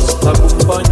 la cadena, cava you.